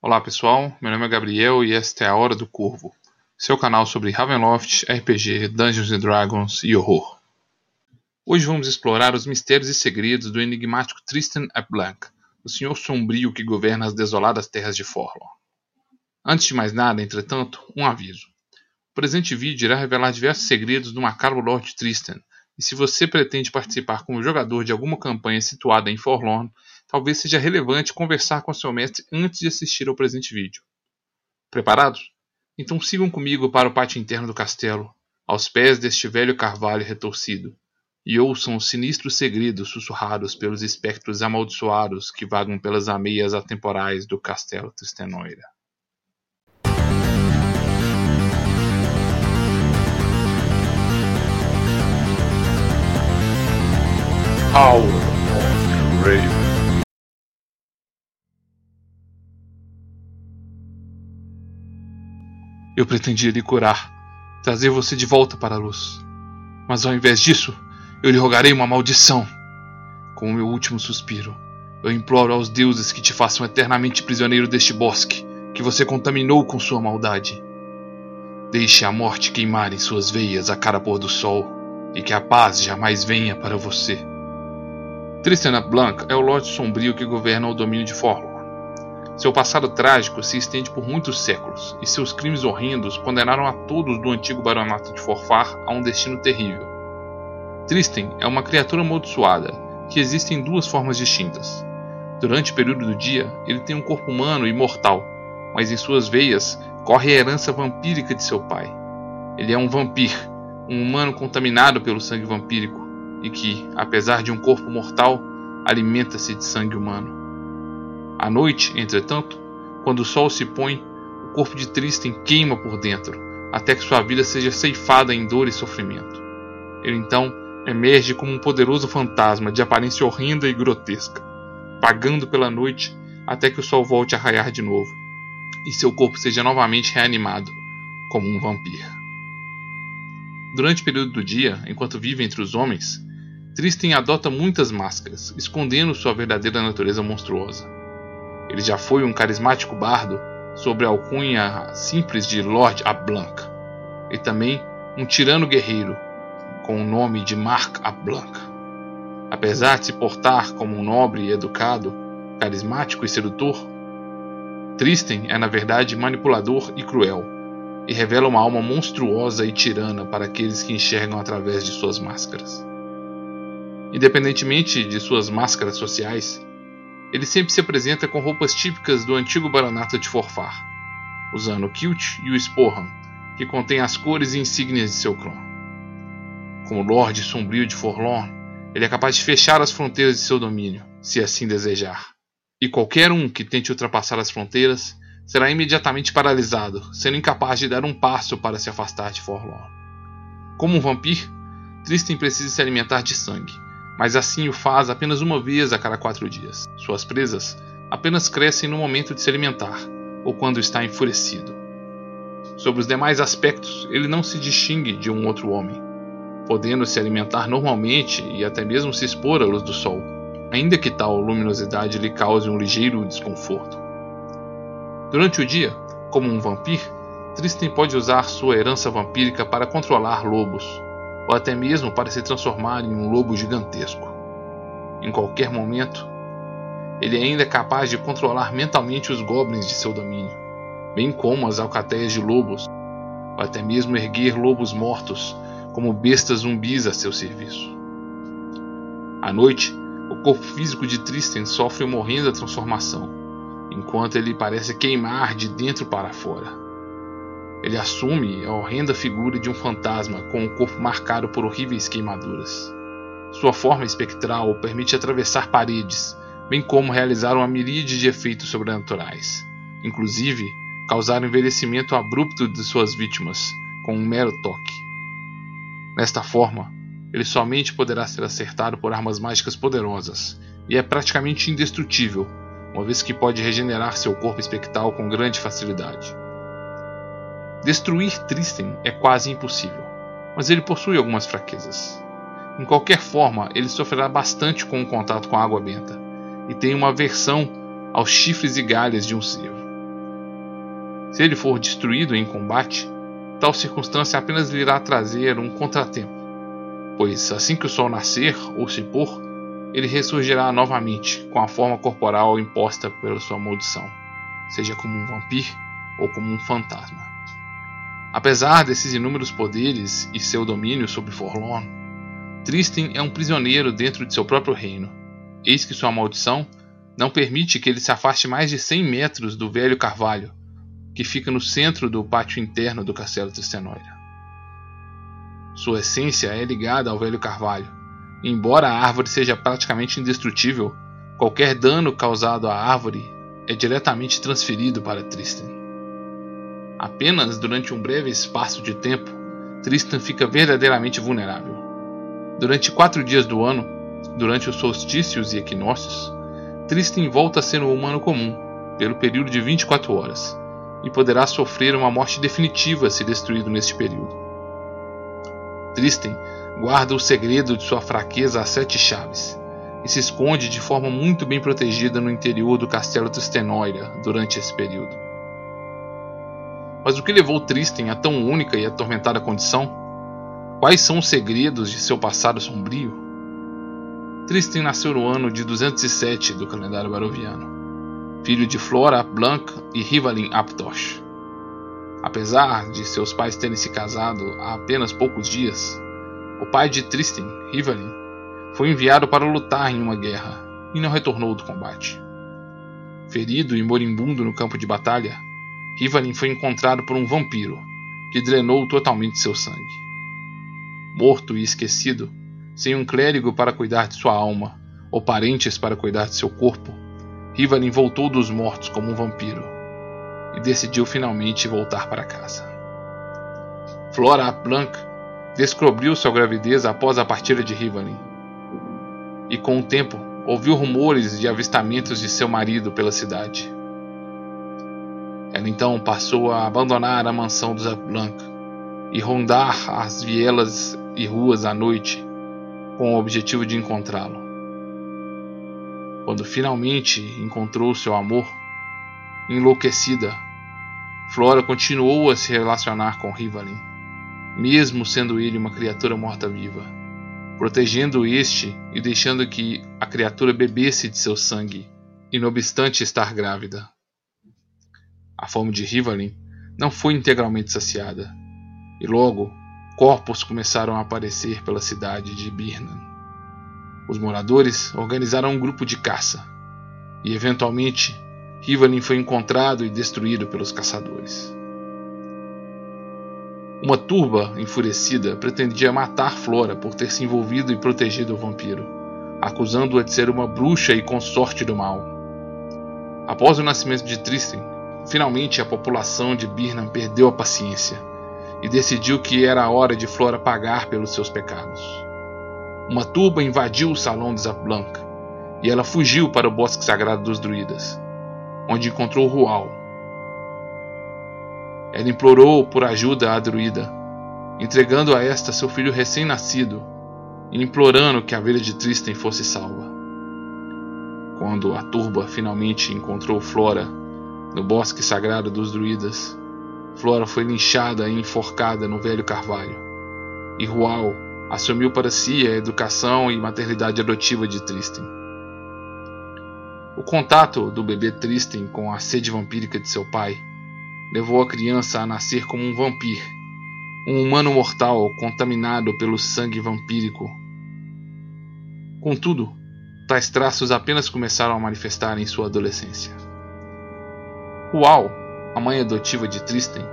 Olá pessoal, meu nome é Gabriel e esta é a Hora do Corvo, seu canal sobre Ravenloft, RPG, Dungeons Dragons e horror. Hoje vamos explorar os mistérios e segredos do enigmático Tristan Blanc, o senhor sombrio que governa as desoladas terras de Forlorn. Antes de mais nada, entretanto, um aviso. O presente vídeo irá revelar diversos segredos do macabro Lord Tristan, e se você pretende participar como jogador de alguma campanha situada em Forlorn, talvez seja relevante conversar com seu mestre antes de assistir ao presente vídeo. Preparados? Então sigam comigo para o pátio interno do castelo, aos pés deste velho carvalho retorcido, e ouçam os sinistros segredos sussurrados pelos espectros amaldiçoados que vagam pelas ameias atemporais do castelo Tristenoira. Of Grave. Eu pretendia lhe curar, trazer você de volta para a luz. Mas ao invés disso, eu lhe rogarei uma maldição. Com o meu último suspiro, eu imploro aos deuses que te façam eternamente prisioneiro deste bosque que você contaminou com sua maldade. Deixe a morte queimar em suas veias a cara pôr do sol e que a paz jamais venha para você. Tristan Blanc é o Lorde Sombrio que governa o domínio de Forlorn. Seu passado trágico se estende por muitos séculos, e seus crimes horrendos condenaram a todos do antigo baronato de Forfar a um destino terrível. Tristan é uma criatura amaldiçoada, que existe em duas formas distintas. Durante o período do dia, ele tem um corpo humano e mortal, mas em suas veias corre a herança vampírica de seu pai. Ele é um vampir, um humano contaminado pelo sangue vampírico, e que, apesar de um corpo mortal, alimenta-se de sangue humano. À noite, entretanto, quando o sol se põe, o corpo de Tristan queima por dentro, até que sua vida seja ceifada em dor e sofrimento. Ele então emerge como um poderoso fantasma de aparência horrenda e grotesca, vagando pela noite até que o sol volte a raiar de novo e seu corpo seja novamente reanimado, como um vampiro. Durante o período do dia, enquanto vive entre os homens, Tristan adota muitas máscaras, escondendo sua verdadeira natureza monstruosa. Ele já foi um carismático bardo sobre a alcunha simples de Lord Ablanc, e também um tirano guerreiro com o nome de Marc Ablanc. Apesar de se portar como um nobre e educado, carismático e sedutor, Tristan é na verdade manipulador e cruel, e revela uma alma monstruosa e tirana para aqueles que enxergam através de suas máscaras. Independentemente de suas máscaras sociais, ele sempre se apresenta com roupas típicas do antigo baronato de Forfar, usando o kilt e o sporran, que contém as cores e insígnias de seu clã. Como Lorde Sombrio de Forlorn, ele é capaz de fechar as fronteiras de seu domínio, se assim desejar. E qualquer um que tente ultrapassar as fronteiras será imediatamente paralisado, sendo incapaz de dar um passo para se afastar de Forlorn. Como um vampiro, Tristan precisa se alimentar de sangue, mas assim o faz apenas uma vez a cada quatro dias. Suas presas apenas crescem no momento de se alimentar ou quando está enfurecido. Sobre os demais aspectos, ele não se distingue de um outro homem, podendo se alimentar normalmente e até mesmo se expor à luz do sol, ainda que tal luminosidade lhe cause um ligeiro desconforto. Durante o dia, como um vampiro, Tristan pode usar sua herança vampírica para controlar lobos, ou até mesmo para se transformar em um lobo gigantesco. Em qualquer momento, ele ainda é capaz de controlar mentalmente os goblins de seu domínio, bem como as alcateias de lobos, ou até mesmo erguer lobos mortos como bestas zumbis a seu serviço. À noite, o corpo físico de Tristan sofre uma horrenda transformação, enquanto ele parece queimar de dentro para fora. Ele assume a horrenda figura de um fantasma com o corpo marcado por horríveis queimaduras. Sua forma espectral permite atravessar paredes, bem como realizar uma miríade de efeitos sobrenaturais, inclusive causar o envelhecimento abrupto de suas vítimas com um mero toque. Desta forma, ele somente poderá ser acertado por armas mágicas poderosas e é praticamente indestrutível, uma vez que pode regenerar seu corpo espectral com grande facilidade. Destruir Tristan é quase impossível, mas ele possui algumas fraquezas. Em qualquer forma, ele sofrerá bastante com o contato com a água benta, e tem uma aversão aos chifres e galhas de um cervo. Se ele for destruído em combate, tal circunstância apenas lhe irá trazer um contratempo, pois assim que o sol nascer ou se pôr, ele ressurgirá novamente com a forma corporal imposta pela sua maldição, seja como um vampiro ou como um fantasma. Apesar desses inúmeros poderes e seu domínio sobre Forlorn, Tristan é um prisioneiro dentro de seu próprio reino. Eis que sua maldição não permite que ele se afaste mais de 100 metros do velho carvalho, que fica no centro do pátio interno do castelo Tristenóida. Sua essência é ligada ao velho carvalho, embora a árvore seja praticamente indestrutível, qualquer dano causado à árvore é diretamente transferido para Tristan. Apenas durante um breve espaço de tempo, Tristan fica verdadeiramente vulnerável. Durante quatro dias do ano, durante os solstícios e equinócios, Tristan volta a ser um humano comum, pelo período de 24 horas, e poderá sofrer uma morte definitiva se destruído neste período. Tristan guarda o segredo de sua fraqueza a sete chaves, e se esconde de forma muito bem protegida no interior do castelo Tristenoira durante esse período. Mas o que levou Tristan a tão única e atormentada condição? Quais são os segredos de seu passado sombrio? Tristan nasceu no ano de 207 do calendário baroviano, filho de Flora Blanc e Rivalin Aptosh. Apesar de seus pais terem se casado há apenas poucos dias, o pai de Tristan, Rivalin, foi enviado para lutar em uma guerra e não retornou do combate. Ferido e moribundo no campo de batalha, Rivalin foi encontrado por um vampiro que drenou totalmente seu sangue morto e esquecido, sem um clérigo para cuidar de sua alma, ou parentes para cuidar de seu corpo, Rivalin voltou dos mortos como um vampiro e decidiu finalmente voltar para casa. Flora Blanc descobriu sua gravidez após a partida de Rivalin e, com o tempo, ouviu rumores de avistamentos de seu marido pela cidade. Ela então passou a abandonar a mansão dos Blanc e rondar as vielas e ruas à noite com o objetivo de encontrá-lo. Quando finalmente encontrou seu amor, enlouquecida, Flora continuou a se relacionar com Rivalin, mesmo sendo ele uma criatura morta-viva, protegendo este e deixando que a criatura bebesse de seu sangue, e não obstante estar grávida. A fome de Rivalin não foi integralmente saciada, e logo corpos começaram a aparecer pela cidade de Birnan. Os moradores organizaram um grupo de caça e, eventualmente, Rivalin foi encontrado e destruído pelos caçadores. Uma turba enfurecida pretendia matar Flora por ter se envolvido e protegido o vampiro, acusando-a de ser uma bruxa e consorte do mal. Após o nascimento de Tristan, finalmente a população de Birnam perdeu a paciência e decidiu que era a hora de Flora pagar pelos seus pecados. Uma turba invadiu o salão de Zaplanca e ela fugiu para o bosque sagrado dos druidas, onde encontrou Rual. Ela implorou por ajuda à druida, entregando a esta seu filho recém-nascido e implorando que a velha de Tristan fosse salva. Quando a turba finalmente encontrou Flora no bosque sagrado dos druidas, Flora foi linchada e enforcada no velho carvalho. E Rual assumiu para si a educação e maternidade adotiva de Tristan. O contato do bebê Tristan com a sede vampírica de seu pai levou a criança a nascer como um vampiro, um humano mortal contaminado pelo sangue vampírico. Contudo, tais traços apenas começaram a manifestar em sua adolescência. Rual a mãe adotiva de Tristan,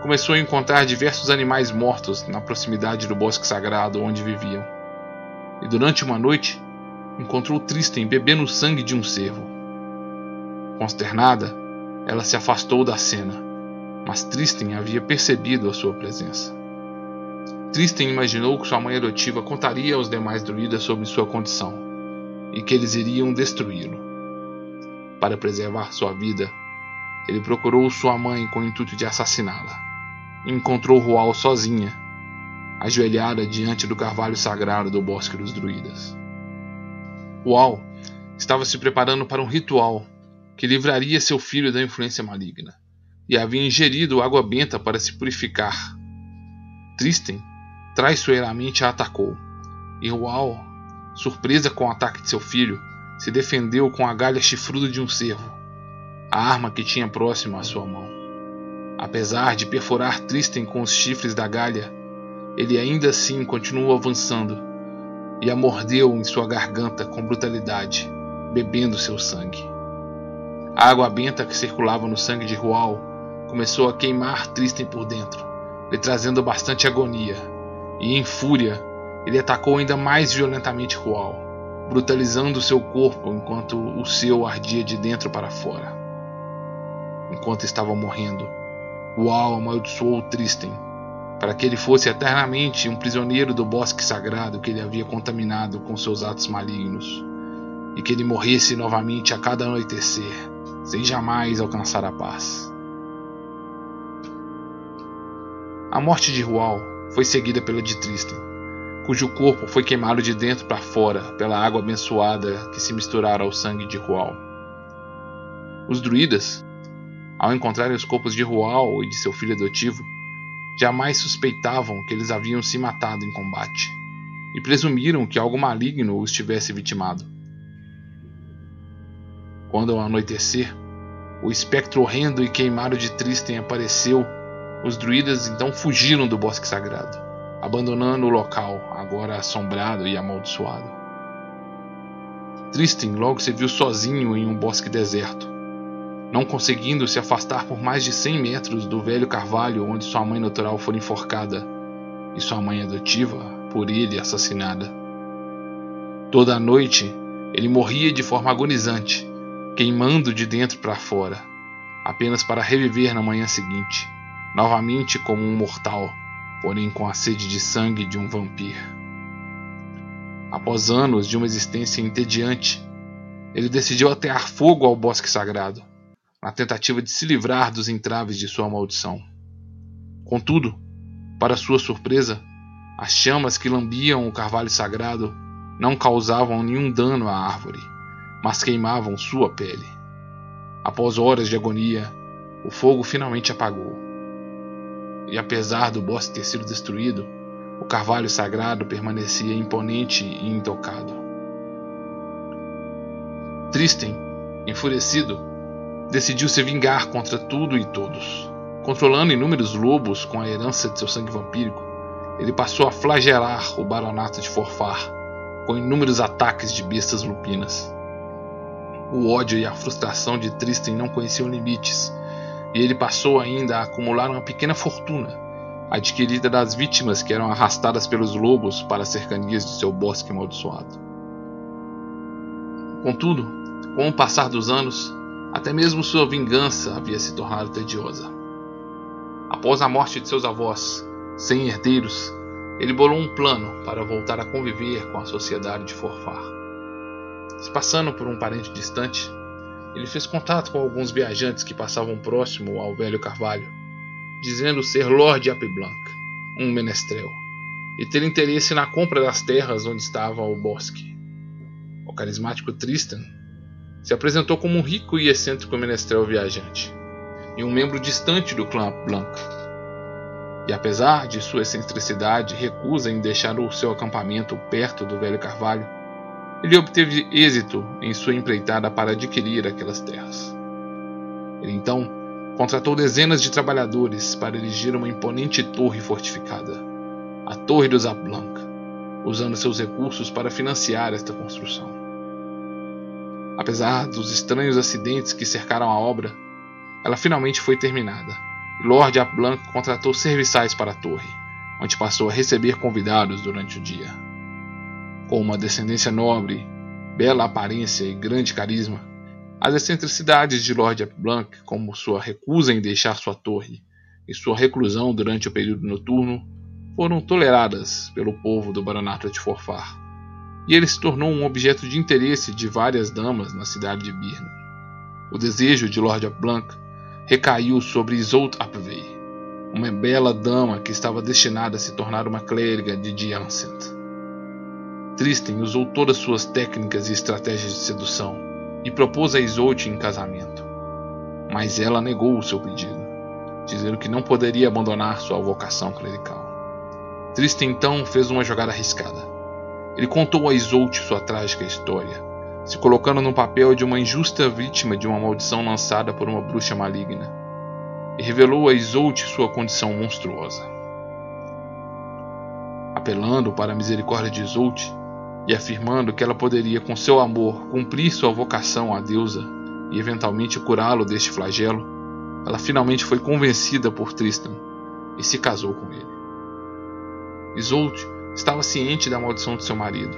começou a encontrar diversos animais mortos na proximidade do bosque sagrado onde viviam. E durante uma noite, encontrou Tristan bebendo o sangue de um cervo. Consternada, ela se afastou da cena, mas Tristan havia percebido a sua presença. Tristan imaginou que sua mãe adotiva contaria aos demais druidas sobre sua condição e que eles iriam destruí-lo. Para preservar sua vida, ele procurou sua mãe com o intuito de assassiná-la. Encontrou Rual sozinha, ajoelhada diante do carvalho sagrado do Bosque dos Druidas. Rual estava se preparando para um ritual que livraria seu filho da influência maligna e havia ingerido água benta para se purificar. Tristem traiçoeiramente a atacou, e Rual, surpresa com o ataque de seu filho, se defendeu com a galha chifruda de um cervo, a arma que tinha próximo à sua mão. Apesar de perfurar Tristem com os chifres da galha, ele ainda assim continuou avançando e a mordeu em sua garganta com brutalidade, bebendo seu sangue. A água benta que circulava no sangue de Rual começou a queimar Tristem por dentro, lhe trazendo bastante agonia, e em fúria ele atacou ainda mais violentamente Rual, brutalizando seu corpo enquanto o seu ardia de dentro para fora. Enquanto estava morrendo, Rual amaldiçoou Tristem para que ele fosse eternamente um prisioneiro do bosque sagrado que ele havia contaminado com seus atos malignos, e que ele morresse novamente a cada anoitecer, sem jamais alcançar a paz. A morte de Rual foi seguida pela de Tristan, cujo corpo foi queimado de dentro para fora pela água abençoada que se misturara ao sangue de Rual. Os druidas, ao encontrarem os corpos de Rual e de seu filho adotivo, jamais suspeitavam que eles haviam se matado em combate e presumiram que algo maligno os tivesse vitimado. Quando ao anoitecer, o espectro horrendo e queimado de Tristem apareceu os druidas então fugiram do bosque sagrado, abandonando o local, agora assombrado e amaldiçoado. Tristan logo se viu sozinho em um bosque deserto, não conseguindo se afastar por mais de 100 metros do velho carvalho onde sua mãe natural fora enforcada e sua mãe adotiva por ele assassinada. Toda a noite ele morria de forma agonizante, queimando de dentro para fora, apenas para reviver na manhã seguinte novamente como um mortal, porém com a sede de sangue de um vampiro. Após anos de uma existência entediante, ele decidiu atear fogo ao bosque sagrado, na tentativa de se livrar dos entraves de sua maldição. Contudo, para sua surpresa, as chamas que lambiam o carvalho sagrado não causavam nenhum dano à árvore, mas queimavam sua pele. Após horas de agonia, o fogo finalmente apagou e apesar do bosque ter sido destruído, o carvalho sagrado permanecia imponente e intocado. Tristem, enfurecido, decidiu se vingar contra tudo e todos. Controlando inúmeros lobos com a herança de seu sangue vampírico, ele passou a flagelar o baronato de Forfar com inúmeros ataques de bestas lupinas. O ódio e a frustração de Tristem não conheciam limites e ele passou ainda a acumular uma pequena fortuna, adquirida das vítimas que eram arrastadas pelos lobos para as cercanias de seu bosque amaldiçoado. Contudo, com o passar dos anos, até mesmo sua vingança havia se tornado tediosa. Após a morte de seus avós, sem herdeiros, ele bolou um plano para voltar a conviver com a sociedade de Forfar. Se passando por um parente distante, ele fez contato com alguns viajantes que passavam próximo ao velho carvalho, dizendo ser Lord Apiblanc, um menestrel, e ter interesse na compra das terras onde estava o bosque. O carismático Tristan se apresentou como um rico e excêntrico menestrel viajante, e um membro distante do clã Blanc. E apesar de sua excentricidade recusa em deixar o seu acampamento perto do velho carvalho, ele obteve êxito em sua empreitada para adquirir aquelas terras. Ele então contratou dezenas de trabalhadores para erigir uma imponente torre fortificada, a Torre dos Ablanc, usando seus recursos para financiar esta construção. Apesar dos estranhos acidentes que cercaram a obra, ela finalmente foi terminada, e Lord Ablanc contratou serviçais para a torre, onde passou a receber convidados durante o dia. Com uma descendência nobre, bela aparência e grande carisma, as excentricidades de Lord Blanc, como sua recusa em deixar sua torre e sua reclusão durante o período noturno, foram toleradas pelo povo do Baronato de Forfar, e ele se tornou um objeto de interesse de várias damas na cidade de Birne. O desejo de Lord Blanc recaiu sobre Isolde Apvey, uma bela dama que estava destinada a se tornar uma clériga de Diancent. Tristan usou todas suas técnicas e estratégias de sedução e propôs a Isolde em casamento. Mas ela negou o seu pedido. dizendo que não poderia abandonar sua vocação clerical. Tristan então fez uma jogada arriscada. Ele contou a Isolde sua trágica história, se colocando no papel de uma injusta vítima de uma maldição lançada por uma bruxa maligna, e revelou a Isolde sua condição monstruosa. Apelando para a misericórdia de Isolde e afirmando que ela poderia, com seu amor, cumprir sua vocação à deusa e eventualmente curá-lo deste flagelo, ela finalmente foi convencida por Tristan e se casou com ele. Isolde estava ciente da maldição de seu marido,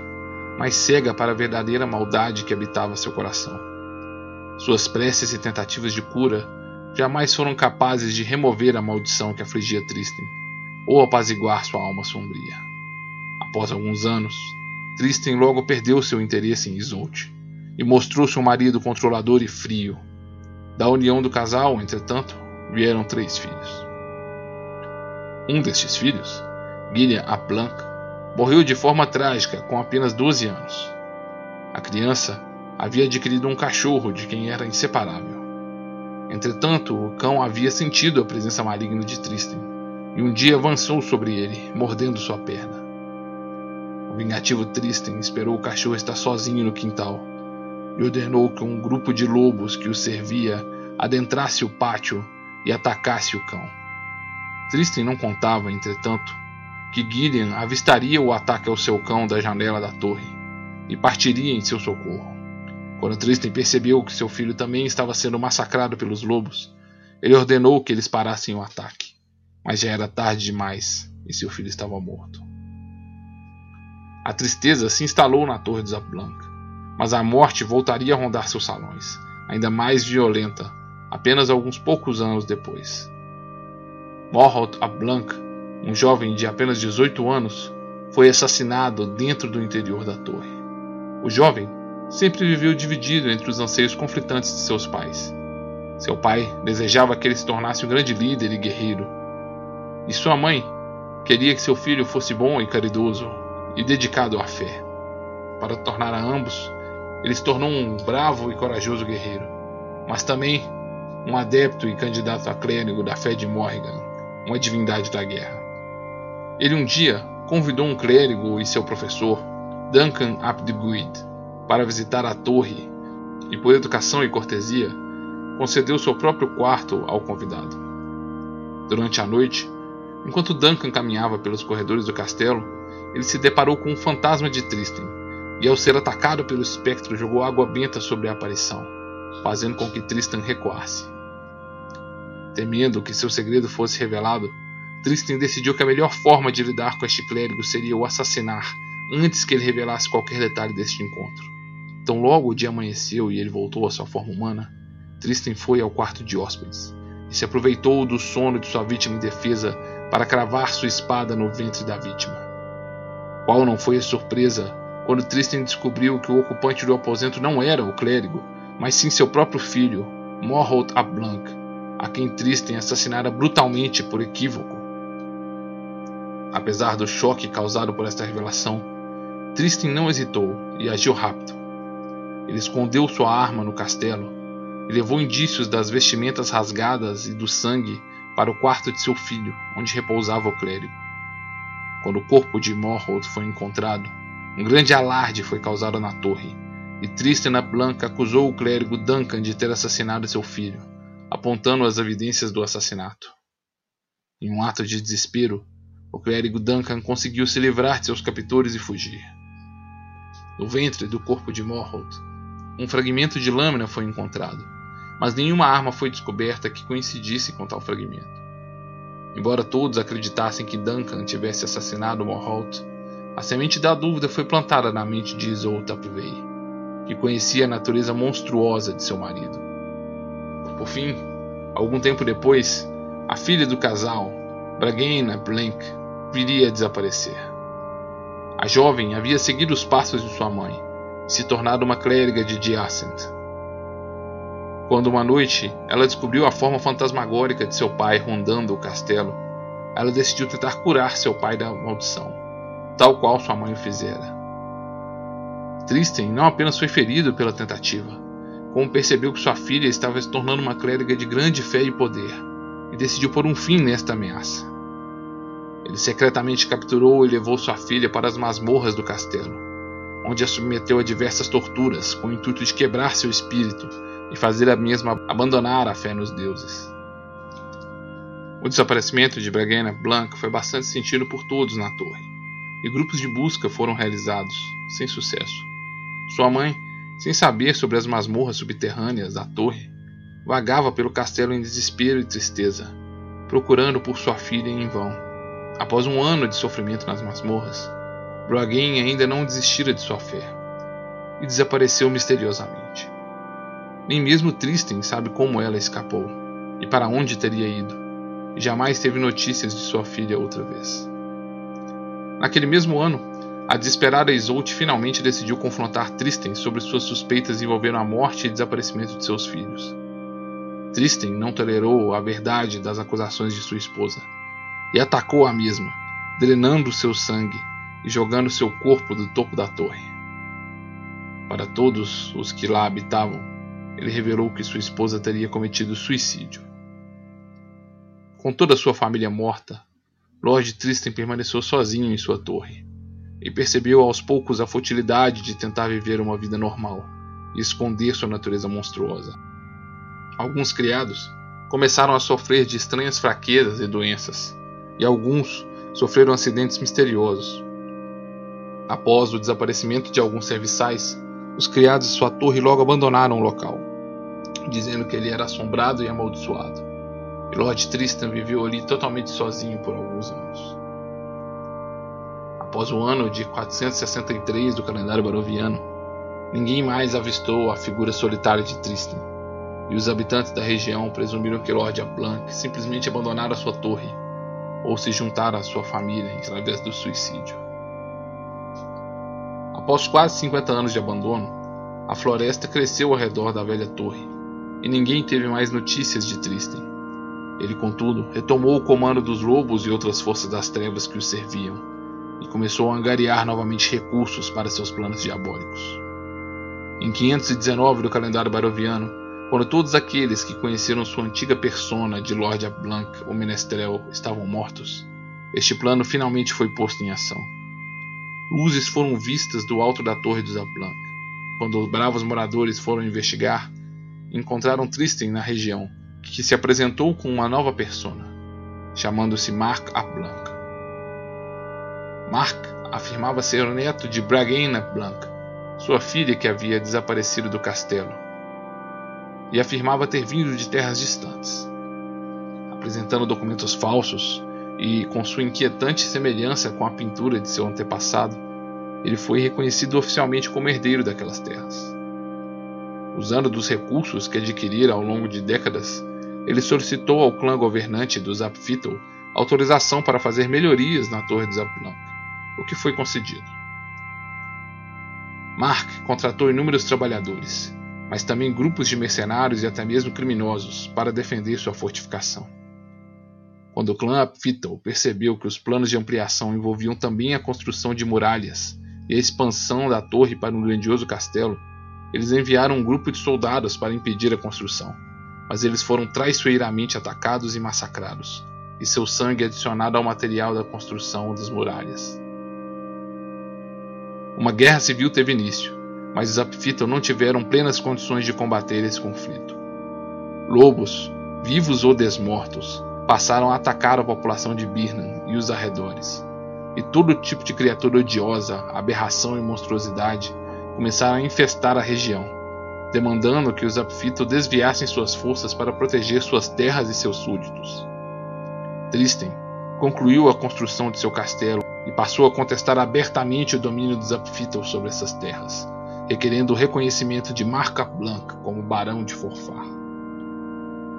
mas cega para a verdadeira maldade que habitava seu coração. Suas preces e tentativas de cura jamais foram capazes de remover a maldição que afligia Tristan ou apaziguar sua alma sombria. Após alguns anos, Tristan logo perdeu seu interesse em Isolde e mostrou-se um marido controlador e frio. Da união do casal, entretanto, vieram três filhos. Um destes filhos, Guilherme Aplanc, morreu de forma trágica com apenas 12 anos. A criança havia adquirido um cachorro de quem era inseparável. Entretanto, o cão havia sentido a presença maligna de Tristan e um dia avançou sobre ele, mordendo sua perna. O vingativo Tristan esperou o cachorro estar sozinho no quintal e ordenou que um grupo de lobos que o servia adentrasse o pátio e atacasse o cão. Tristan não contava, entretanto, que Gideon avistaria o ataque ao seu cão da janela da torre e partiria em seu socorro. Quando Tristan percebeu que seu filho também estava sendo massacrado pelos lobos, ele ordenou que eles parassem o ataque. Mas já era tarde demais e seu filho estava morto. A tristeza se instalou na torre de Zaplanca mas a morte voltaria a rondar seus salões, ainda mais violenta, apenas alguns poucos anos depois. Morholt Ablanc, um jovem de apenas 18 anos, foi assassinado dentro do interior da torre. O jovem sempre viveu dividido entre os anseios conflitantes de seus pais. Seu pai desejava que ele se tornasse um grande líder e guerreiro, e sua mãe queria que seu filho fosse bom e caridoso e dedicado à fé. Para tornar a ambos ele se tornou um bravo e corajoso guerreiro, mas também um adepto e candidato a clérigo da fé de Morrigan, uma divindade da guerra. Ele um dia convidou um clérigo e seu professor, Duncan Apdeguid, para visitar a torre e, por educação e cortesia, concedeu seu próprio quarto ao convidado. Durante a noite, enquanto Duncan caminhava pelos corredores do castelo, ele se deparou com um fantasma de Tristan, e ao ser atacado pelo espectro jogou água benta sobre a aparição, fazendo com que Tristan recuasse. Temendo que seu segredo fosse revelado, Tristan decidiu que a melhor forma de lidar com este clérigo seria o assassinar antes que ele revelasse qualquer detalhe deste encontro. Então, logo o dia amanheceu e ele voltou à sua forma humana, Tristan foi ao quarto de hóspedes e se aproveitou do sono de sua vítima indefesa para cravar sua espada no ventre da vítima. Qual não foi a surpresa quando Tristan descobriu que o ocupante do aposento não era o clérigo, mas sim seu próprio filho, Morholt Ablanc, a quem Tristan assassinara brutalmente por equívoco. Apesar do choque causado por esta revelação, Tristan não hesitou e agiu rápido. Ele escondeu sua arma no castelo e levou indícios das vestimentas rasgadas e do sangue para o quarto de seu filho, onde repousava o clérigo. Quando o corpo de Morholt foi encontrado, um grande alarde foi causado na torre, e Tristan Blanca acusou o clérigo Duncan de ter assassinado seu filho, apontando as evidências do assassinato. Em um ato de desespero, o clérigo Duncan conseguiu se livrar de seus captores e fugir. No ventre do corpo de Morholt, um fragmento de lâmina foi encontrado, mas nenhuma arma foi descoberta que coincidisse com tal fragmento. Embora todos acreditassem que Duncan tivesse assassinado Morholt, a semente da dúvida foi plantada na mente de Tapvei, que conhecia a natureza monstruosa de seu marido. Por fim, algum tempo depois, a filha do casal, Bragena Blank, viria a desaparecer. A jovem havia seguido os passos de sua mãe e se tornado uma clériga de Diacent. Quando uma noite ela descobriu a forma fantasmagórica de seu pai rondando o castelo, ela decidiu tentar curar seu pai da maldição tal qual sua mãe o fizera. Tristan não apenas foi ferido pela tentativa, como percebeu que sua filha estava se tornando uma clériga de grande fé e poder, e decidiu pôr um fim nesta ameaça. Ele secretamente capturou e levou sua filha para as masmorras do castelo, onde a submeteu a diversas torturas com o intuito de quebrar seu espírito e fazer a mesma abandonar a fé nos deuses. O desaparecimento de Breguena Blanc foi bastante sentido por todos na torre, e grupos de busca foram realizados, sem sucesso. Sua mãe, sem saber sobre as masmorras subterrâneas da torre, vagava pelo castelo em desespero e tristeza, procurando por sua filha em vão. Após um ano de sofrimento nas masmorras, Braguen ainda não desistira de sua fé e desapareceu misteriosamente. Nem mesmo Tristan sabe como ela escapou e para onde teria ido e jamais teve notícias de sua filha outra vez. Naquele mesmo ano, a desesperada Isolde finalmente decidiu confrontar Tristan sobre suas suspeitas envolvendo a morte e desaparecimento de seus filhos. Tristan não tolerou a verdade das acusações de sua esposa e atacou a mesma, drenando seu sangue e jogando seu corpo do topo da torre. Para todos os que lá habitavam, ele revelou que sua esposa teria cometido suicídio. Com toda a sua família morta, Lord Tristan permaneceu sozinho em sua torre e percebeu aos poucos a futilidade de tentar viver uma vida normal e esconder sua natureza monstruosa. Alguns criados começaram a sofrer de estranhas fraquezas e doenças, e alguns sofreram acidentes misteriosos. Após o desaparecimento de alguns serviçais, os criados de sua torre logo abandonaram o local, dizendo que ele era assombrado e amaldiçoado e Lord Tristan viveu ali totalmente sozinho por alguns anos. Após o ano de 463 do calendário baroviano, ninguém mais avistou a figura solitária de Tristan, e os habitantes da região presumiram que Lord Blanc simplesmente abandonara sua torre ou se juntara à sua família através do suicídio. Após quase 50 anos de abandono, a floresta cresceu ao redor da velha torre, e ninguém teve mais notícias de Tristan. Ele, contudo, retomou o comando dos lobos e outras forças das trevas que o serviam, e começou a angariar novamente recursos para seus planos diabólicos. Em 519 do calendário baroviano, quando todos aqueles que conheceram sua antiga persona de Lord Blanc, o Menestrel, estavam mortos, este plano finalmente foi posto em ação. Luzes foram vistas do alto da torre dos Blanc. Quando os bravos moradores foram investigar, encontraram Tristan na região, que se apresentou com uma nova persona, chamando-se Marc Blanc. Marc afirmava ser o neto de Bragena Blanc, sua filha que havia desaparecido do castelo, e afirmava ter vindo de terras distantes. Apresentando documentos falsos e com sua inquietante semelhança com a pintura de seu antepassado, ele foi reconhecido oficialmente como herdeiro daquelas terras. Usando dos recursos que adquirira ao longo de décadas, ele solicitou ao clã governante dos Apfitl autorização para fazer melhorias na Torre dos Zaplank, o que foi concedido. Mark contratou inúmeros trabalhadores, mas também grupos de mercenários e até mesmo criminosos para defender sua fortificação. Quando o clã Apfitl percebeu que os planos de ampliação envolviam também a construção de muralhas e a expansão da torre para um grandioso castelo, eles enviaram um grupo de soldados para impedir a construção mas eles foram traiçoeiramente atacados e massacrados, e seu sangue adicionado ao material da construção das muralhas. Uma guerra civil teve início, mas os Apfitl não tiveram plenas condições de combater esse conflito. Lobos, vivos ou desmortos, passaram a atacar a população de Birnam e os arredores, e todo tipo de criatura odiosa, aberração e monstruosidade começaram a infestar a região demandando que os Apfito desviassem suas forças para proteger suas terras e seus súditos. Tristan concluiu a construção de seu castelo e passou a contestar abertamente o domínio dos Apfito sobre essas terras, requerendo o reconhecimento de Marca Blanc como barão de Forfar.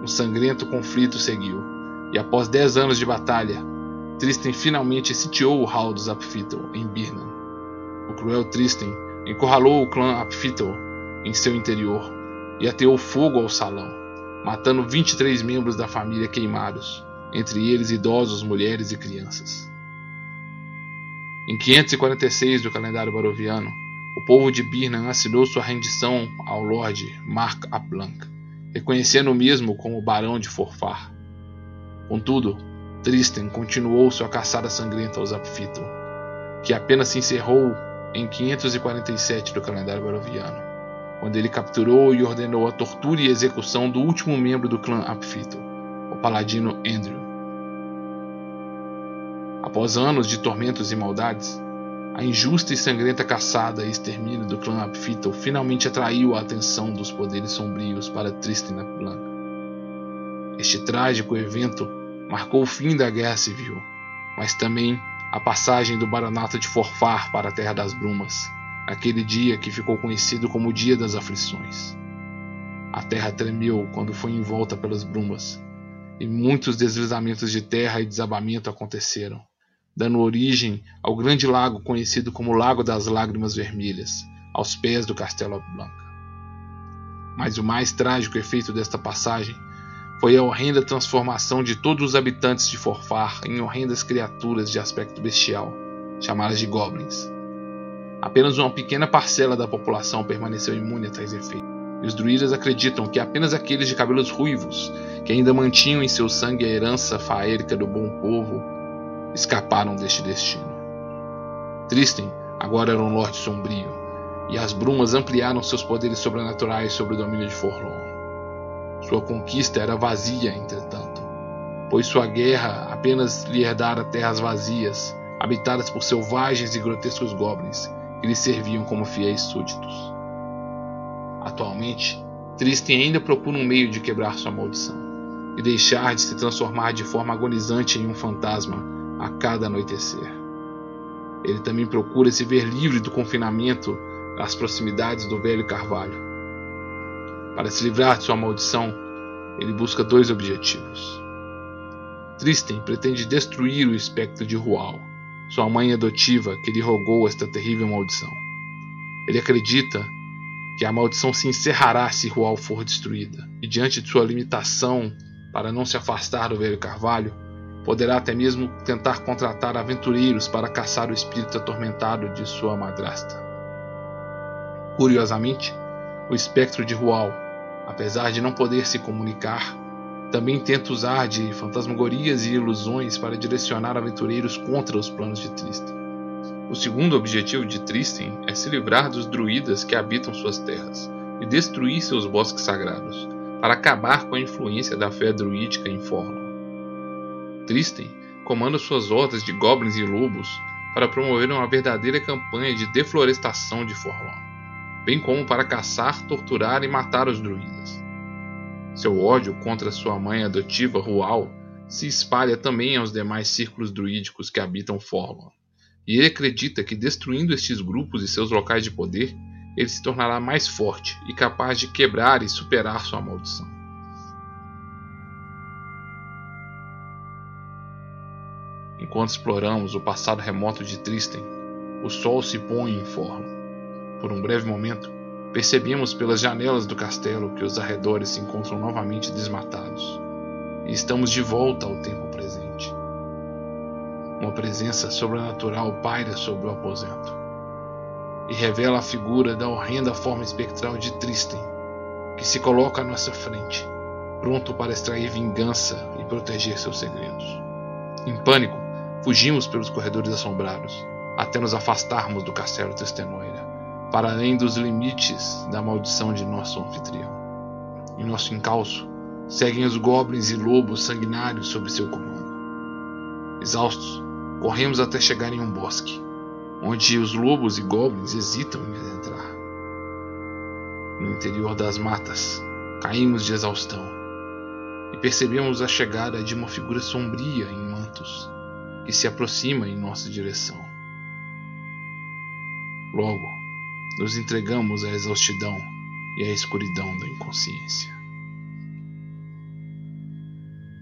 Um sangrento conflito seguiu, e após dez anos de batalha, Tristan finalmente sitiou o Hall dos Apfito em Birnam. O cruel Tristan encurralou o clã Apfito em seu interior e ateou fogo ao salão, matando 23 membros da família queimados, entre eles idosos, mulheres e crianças. Em 546 do calendário baroviano, o povo de Birnam assinou sua rendição ao Lorde Marc Aplanc, reconhecendo o mesmo como Barão de Forfar. Contudo, Tristan continuou sua caçada sangrenta aos Apfito, que apenas se encerrou em 547 do calendário baroviano, quando ele capturou e ordenou a tortura e execução do último membro do clã Apfito, o paladino Andrew. Após anos de tormentos e maldades, a injusta e sangrenta caçada e extermínio do clã Apfito finalmente atraiu a atenção dos poderes sombrios para Tristan Blanca. Este trágico evento marcou o fim da Guerra Civil, mas também a passagem do Baranato de Forfar para a Terra das Brumas, aquele dia que ficou conhecido como o Dia das Aflições. A terra tremeu quando foi envolta pelas brumas, e muitos deslizamentos de terra e desabamento aconteceram, dando origem ao grande lago conhecido como Lago das Lágrimas Vermelhas, aos pés do Castelo Blanca. Mas o mais trágico efeito desta passagem foi a horrenda transformação de todos os habitantes de Forfar em horrendas criaturas de aspecto bestial, chamadas de goblins. Apenas uma pequena parcela da população permaneceu imune a tais efeitos. E os druidas acreditam que apenas aqueles de cabelos ruivos, que ainda mantinham em seu sangue a herança faérica do bom povo, escaparam deste destino. Tristem agora era um lorde sombrio, e as brumas ampliaram seus poderes sobrenaturais sobre o domínio de Forlorn. Sua conquista era vazia, entretanto, pois sua guerra apenas lhe herdara terras vazias, habitadas por selvagens e grotescos goblins, que lhe serviam como fiéis súditos. Atualmente, Tristan ainda procura um meio de quebrar sua maldição e deixar de se transformar de forma agonizante em um fantasma a cada anoitecer. Ele também procura se ver livre do confinamento nas proximidades do velho carvalho para se livrar de sua maldição, ele busca dois objetivos. Tristan pretende destruir o espectro de Rual, sua mãe adotiva que lhe rogou esta terrível maldição. Ele acredita que a maldição se encerrará se Rual for destruída, e diante de sua limitação para não se afastar do velho carvalho, poderá até mesmo tentar contratar aventureiros para caçar o espírito atormentado de sua madrasta. Curiosamente, o espectro de Rual, apesar de não poder se comunicar, também tenta usar de fantasmagorias e ilusões para direcionar aventureiros contra os planos de Tristan. O segundo objetivo de Tristan é se livrar dos druidas que habitam suas terras e destruir seus bosques sagrados, para acabar com a influência da fé druídica em Forlorn. Tristan comanda suas hordas de goblins e lobos para promover uma verdadeira campanha de deflorestação de Forlorn bem como para caçar, torturar e matar os druidas. Seu ódio contra sua mãe adotiva Rual se espalha também aos demais círculos druídicos que habitam Forlorn, e ele acredita que destruindo estes grupos e seus locais de poder, ele se tornará mais forte e capaz de quebrar e superar sua maldição. Enquanto exploramos o passado remoto de Tristan, o sol se põe em Forlorn. Por um breve momento, percebemos pelas janelas do castelo que os arredores se encontram novamente desmatados. E estamos de volta ao tempo presente. Uma presença sobrenatural paira sobre o aposento e revela a figura da horrenda forma espectral de Tristan, que se coloca à nossa frente, pronto para extrair vingança e proteger seus segredos. Em pânico, fugimos pelos corredores assombrados, até nos afastarmos do castelo Testenoira para além dos limites da maldição de nosso anfitrião. Em nosso encalço, seguem os goblins e lobos sanguinários sob seu comando. Exaustos, corremos até chegar em um bosque, onde os lobos e goblins hesitam em adentrar. No interior das matas, caímos de exaustão e percebemos a chegada de uma figura sombria em mantos que se aproxima em nossa direção. Logo, nos entregamos à exaustidão e à escuridão da inconsciência.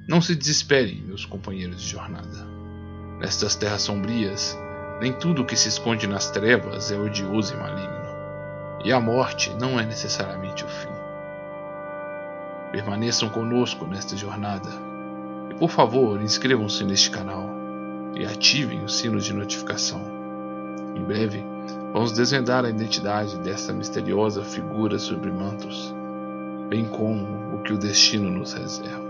Não se desesperem, meus companheiros de jornada. Nestas terras sombrias, nem tudo que se esconde nas trevas é odioso e maligno, e a morte não é necessariamente o fim. Permaneçam conosco nesta jornada e, por favor, inscrevam-se neste canal e ativem o sino de notificação. Em breve, Vamos desvendar a identidade dessa misteriosa figura sobre mantos, bem como o que o destino nos reserva.